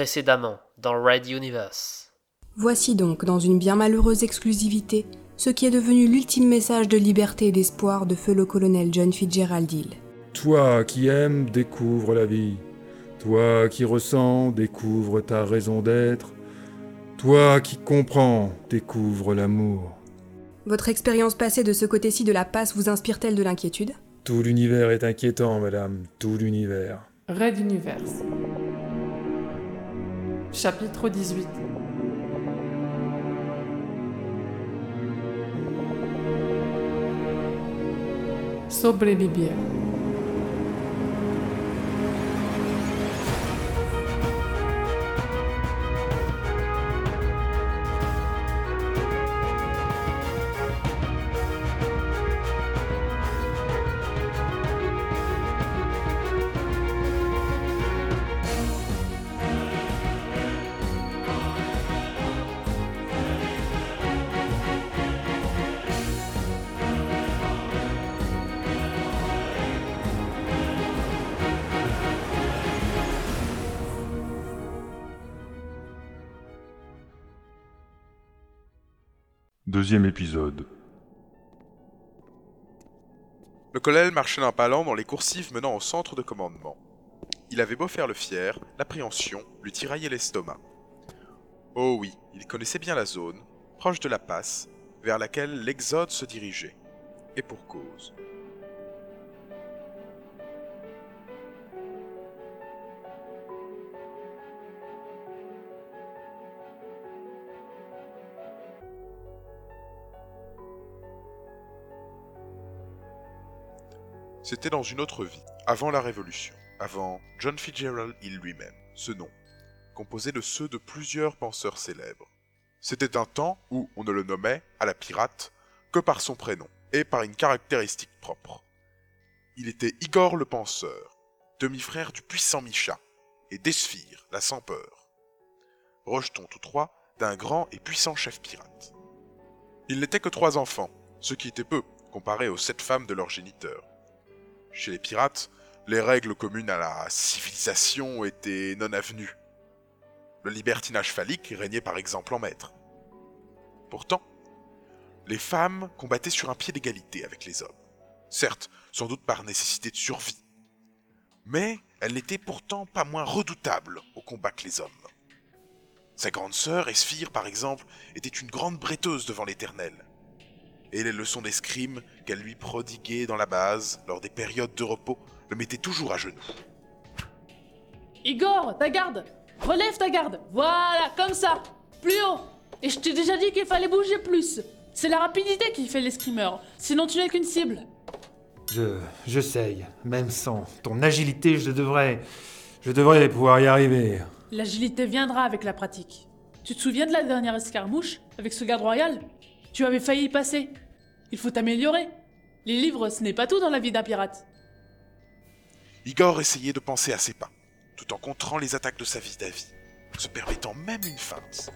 précédemment dans Red Universe. Voici donc, dans une bien malheureuse exclusivité, ce qui est devenu l'ultime message de liberté et d'espoir de feu le colonel John Fitzgerald Hill. Toi qui aimes, découvre la vie. Toi qui ressens, découvre ta raison d'être. Toi qui comprends, découvre l'amour. Votre expérience passée de ce côté-ci de la passe vous inspire-t-elle de l'inquiétude? Tout l'univers est inquiétant, madame, tout l'univers. Red Universe. Chapitre 18 Sobrevivir. Deuxième épisode. Le colonel marchait d'un pas lent dans les coursives menant au centre de commandement. Il avait beau faire le fier, l'appréhension lui tiraillait l'estomac. Oh oui, il connaissait bien la zone, proche de la passe, vers laquelle l'Exode se dirigeait. Et pour cause. C'était dans une autre vie, avant la Révolution, avant John Fitzgerald Hill lui-même, ce nom, composé de ceux de plusieurs penseurs célèbres. C'était un temps où on ne le nommait, à la pirate, que par son prénom et par une caractéristique propre. Il était Igor le penseur, demi-frère du puissant Micha, et d'Esphire, la sans peur. Rejetons tous trois d'un grand et puissant chef pirate. Il n'était que trois enfants, ce qui était peu comparé aux sept femmes de leur géniteur. Chez les pirates, les règles communes à la civilisation étaient non avenues. Le libertinage phallique régnait par exemple en maître. Pourtant, les femmes combattaient sur un pied d'égalité avec les hommes. Certes, sans doute par nécessité de survie. Mais elles n'étaient pourtant pas moins redoutables au combat que les hommes. Sa grande sœur, Esphire par exemple, était une grande bretteuse devant l'Éternel et les leçons d'escrime qu'elle lui prodiguait dans la base, lors des périodes de repos, le mettaient toujours à genoux. Igor, ta garde Relève ta garde Voilà, comme ça Plus haut Et je t'ai déjà dit qu'il fallait bouger plus C'est la rapidité qui fait l'escrimeur, sinon tu n'es qu'une cible. Je. j'essaye. Même sans ton agilité, je devrais. Je devrais pouvoir y arriver. L'agilité viendra avec la pratique. Tu te souviens de la dernière escarmouche avec ce garde royal? Tu avais failli y passer. Il faut t'améliorer. Les livres, ce n'est pas tout dans la vie d'un pirate. Igor essayait de penser à ses pas, tout en contrant les attaques de sa vis-à-vis, se permettant même une feinte.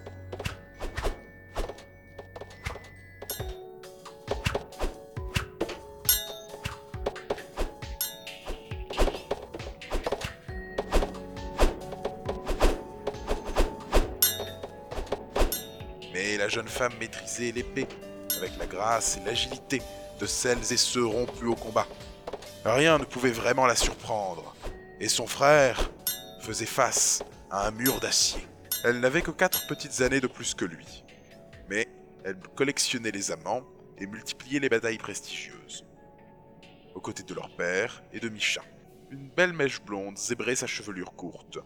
La jeune femme maîtrisait l'épée, avec la grâce et l'agilité de celles et ceux rompus au combat. Rien ne pouvait vraiment la surprendre, et son frère faisait face à un mur d'acier. Elle n'avait que quatre petites années de plus que lui, mais elle collectionnait les amants et multipliait les batailles prestigieuses. Aux côtés de leur père et de Micha, une belle mèche blonde zébrait sa chevelure courte.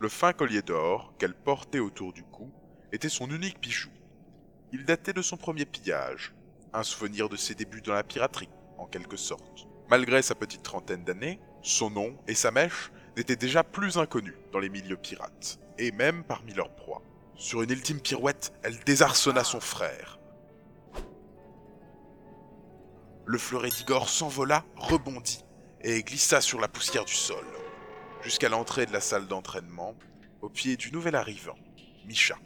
Le fin collier d'or qu'elle portait autour du cou était son unique bijou. Il datait de son premier pillage, un souvenir de ses débuts dans la piraterie, en quelque sorte. Malgré sa petite trentaine d'années, son nom et sa mèche n'étaient déjà plus inconnus dans les milieux pirates, et même parmi leurs proies. Sur une ultime pirouette, elle désarçonna son frère. Le fleuret d'Igor s'envola, rebondit, et glissa sur la poussière du sol, jusqu'à l'entrée de la salle d'entraînement, au pied du nouvel arrivant, Micha.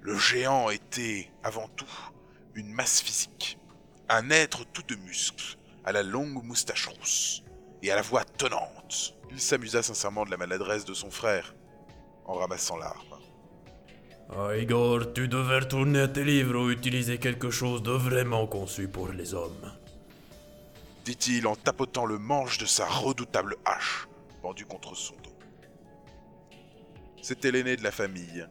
Le géant était, avant tout, une masse physique, un être tout de muscles, à la longue moustache rousse, et à la voix tonnante. Il s'amusa sincèrement de la maladresse de son frère, en ramassant l'arme. Ah, Igor, tu devais retourner à tes livres ou utiliser quelque chose de vraiment conçu pour les hommes. dit-il en tapotant le manche de sa redoutable hache pendue contre son dos. C'était l'aîné de la famille,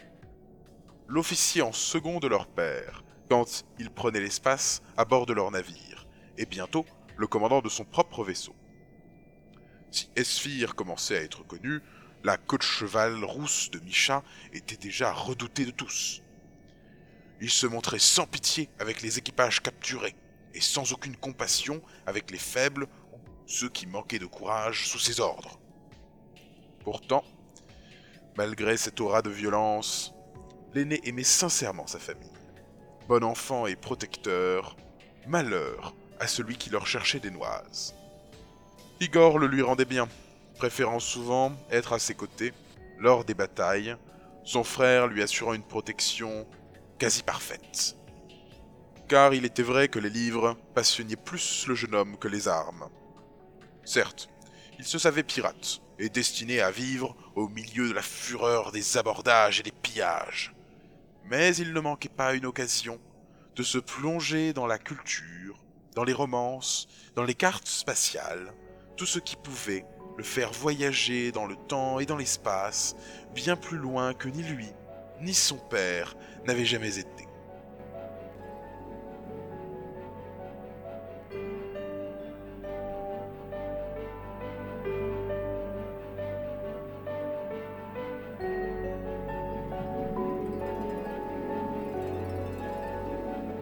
l'officier en second de leur père, quand il prenait l'espace à bord de leur navire, et bientôt le commandant de son propre vaisseau. Si Esphir commençait à être connu, la de cheval rousse de Micha était déjà redoutée de tous. Il se montrait sans pitié avec les équipages capturés, et sans aucune compassion avec les faibles ou ceux qui manquaient de courage sous ses ordres. Pourtant, malgré cette aura de violence, l'aîné aimait sincèrement sa famille. Bon enfant et protecteur, malheur à celui qui leur cherchait des noises. Igor le lui rendait bien, préférant souvent être à ses côtés lors des batailles, son frère lui assurant une protection quasi parfaite. Car il était vrai que les livres passionnaient plus le jeune homme que les armes. Certes, il se savait pirate et destiné à vivre au milieu de la fureur des abordages et des pillages. Mais il ne manquait pas une occasion de se plonger dans la culture, dans les romances, dans les cartes spatiales, tout ce qui pouvait le faire voyager dans le temps et dans l'espace, bien plus loin que ni lui, ni son père n'avaient jamais été.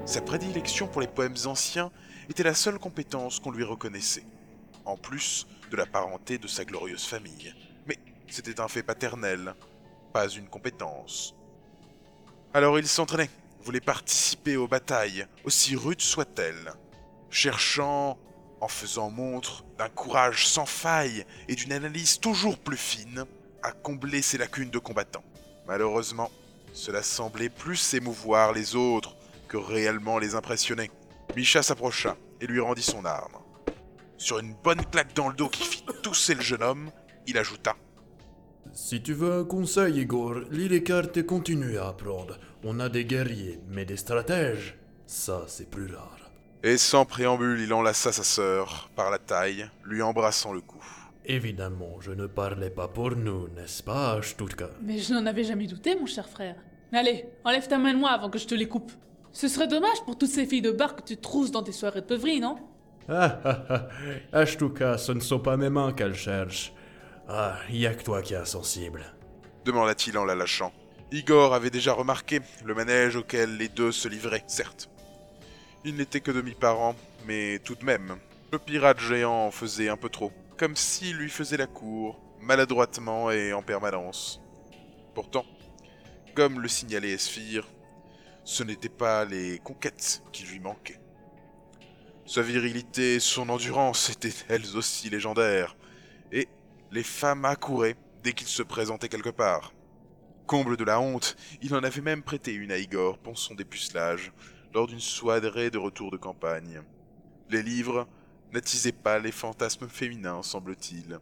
Sa prédilection pour les poèmes anciens était la seule compétence qu'on lui reconnaissait, en plus de la parenté de sa glorieuse famille. Mais c'était un fait paternel, pas une compétence. Alors il s'entraînait, voulait participer aux batailles, aussi rudes soient-elles, cherchant, en faisant montre d'un courage sans faille et d'une analyse toujours plus fine, à combler ses lacunes de combattant. Malheureusement, cela semblait plus émouvoir les autres que réellement les impressionner. Misha s'approcha et lui rendit son arme. Sur une bonne claque dans le dos qui fit tousser le jeune homme, il ajouta Si tu veux un conseil, Igor, lis les cartes et continue à apprendre. On a des guerriers, mais des stratèges, ça c'est plus rare. Et sans préambule, il enlaça sa sœur par la taille, lui embrassant le cou. Évidemment, je ne parlais pas pour nous, n'est-ce pas, Stutka Mais je n'en avais jamais douté, mon cher frère. Allez, enlève ta main de moi avant que je te les coupe. Ce serait dommage pour toutes ces filles de bar que tu trousses dans tes soirées de peuverie, non? Ah ah ah, Ashtuka, ce ne sont pas mes mains qu'elle cherche. Ah, y a que toi qui es insensible. demanda-t-il en la lâchant. Igor avait déjà remarqué le manège auquel les deux se livraient, certes. Il n'était que demi-parent, mais tout de même, le pirate géant en faisait un peu trop, comme s'il lui faisait la cour, maladroitement et en permanence. Pourtant, comme le signalait Esphir, ce n'étaient pas les conquêtes qui lui manquaient. Sa virilité son endurance étaient elles aussi légendaires, et les femmes accouraient dès qu'il se présentait quelque part. Comble de la honte, il en avait même prêté une à Igor pour son dépucelage, lors d'une soirée de retour de campagne. Les livres n'attisaient pas les fantasmes féminins, semble-t-il.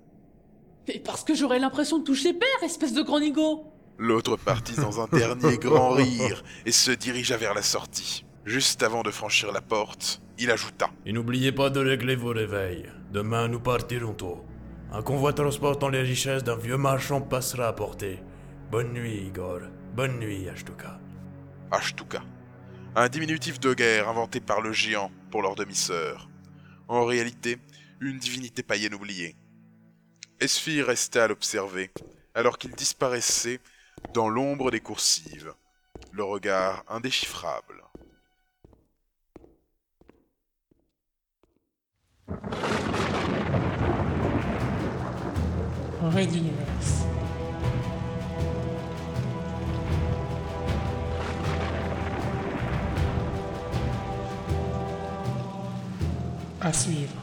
Et parce que j'aurais l'impression de toucher père, espèce de grand nigo L'autre partit dans un dernier grand rire et se dirigea vers la sortie. Juste avant de franchir la porte, il ajouta Et n'oubliez pas de régler vos réveils. Demain, nous partirons tôt. Un convoi transportant les richesses d'un vieux marchand passera à portée. Bonne nuit, Igor. Bonne nuit, Ashtuka. Ashtuka, un diminutif de guerre inventé par le géant pour leur demi-sœur. En réalité, une divinité païenne oubliée. Esphir restait à l'observer, alors qu'il disparaissait dans l'ombre des coursives, le regard indéchiffrable. À suivre.